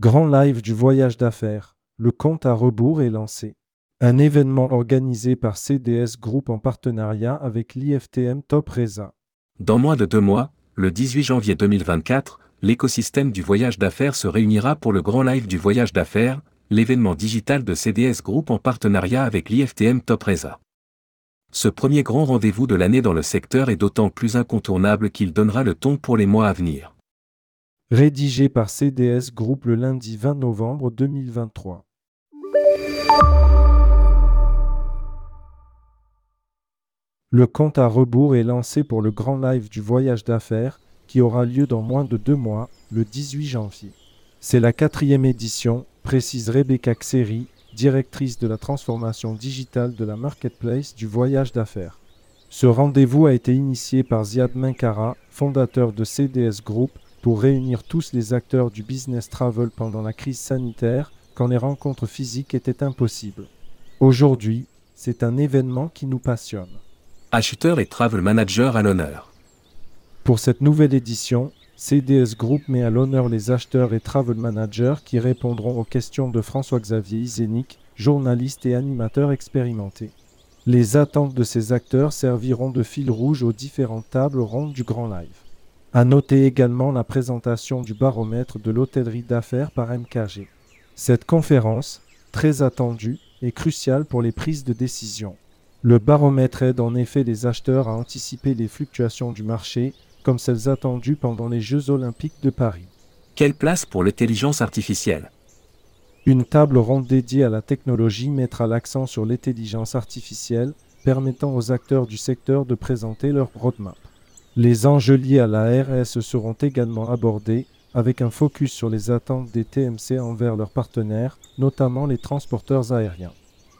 Grand live du voyage d'affaires. Le compte à rebours est lancé. Un événement organisé par CDS Group en partenariat avec l'IFTM Top Reza. Dans moins de deux mois, le 18 janvier 2024, l'écosystème du voyage d'affaires se réunira pour le grand live du voyage d'affaires, l'événement digital de CDS Group en partenariat avec l'IFTM Top Reza. Ce premier grand rendez-vous de l'année dans le secteur est d'autant plus incontournable qu'il donnera le ton pour les mois à venir. Rédigé par CDS Group le lundi 20 novembre 2023. Le compte à rebours est lancé pour le grand live du voyage d'affaires qui aura lieu dans moins de deux mois, le 18 janvier. C'est la quatrième édition, précise Rebecca Xeri, directrice de la transformation digitale de la marketplace du voyage d'affaires. Ce rendez-vous a été initié par Ziad Menkara, fondateur de CDS Group, pour réunir tous les acteurs du business travel pendant la crise sanitaire quand les rencontres physiques étaient impossibles. Aujourd'hui, c'est un événement qui nous passionne acheteurs et travel managers à l'honneur. Pour cette nouvelle édition, CDS Group met à l'honneur les acheteurs et travel managers qui répondront aux questions de François-Xavier Isénic, journaliste et animateur expérimenté. Les attentes de ces acteurs serviront de fil rouge aux différentes tables rondes du Grand Live. À noter également la présentation du baromètre de l'hôtellerie d'affaires par MKG. Cette conférence, très attendue, est cruciale pour les prises de décision. Le baromètre aide en effet les acheteurs à anticiper les fluctuations du marché, comme celles attendues pendant les Jeux olympiques de Paris. Quelle place pour l'intelligence artificielle? Une table ronde dédiée à la technologie mettra l'accent sur l'intelligence artificielle, permettant aux acteurs du secteur de présenter leur roadmap. Les enjeux liés à la RS seront également abordés, avec un focus sur les attentes des TMC envers leurs partenaires, notamment les transporteurs aériens.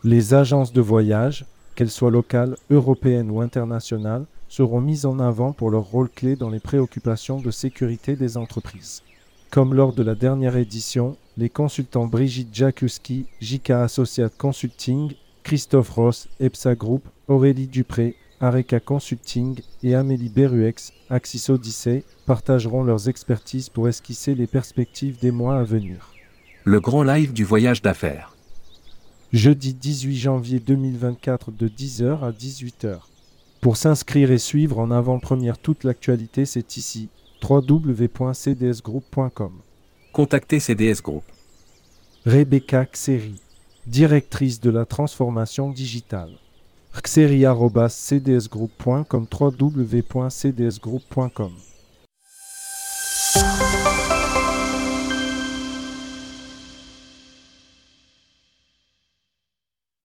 Les agences de voyage, qu'elles soient locales, européennes ou internationales, seront mises en avant pour leur rôle clé dans les préoccupations de sécurité des entreprises. Comme lors de la dernière édition, les consultants Brigitte Jakuski, JK Associate Consulting, Christophe Ross, EPSA Group, Aurélie Dupré, Areca Consulting et Amélie Beruex, Axis Odyssey, partageront leurs expertises pour esquisser les perspectives des mois à venir. Le grand live du voyage d'affaires jeudi 18 janvier 2024 de 10h à 18h. Pour s'inscrire et suivre en avant-première toute l'actualité, c'est ici www.cdsgroup.com. Contactez CDS Group. Rebecca Xeri, directrice de la transformation digitale. xeri.cdsgroup.com www.cdsgroup.com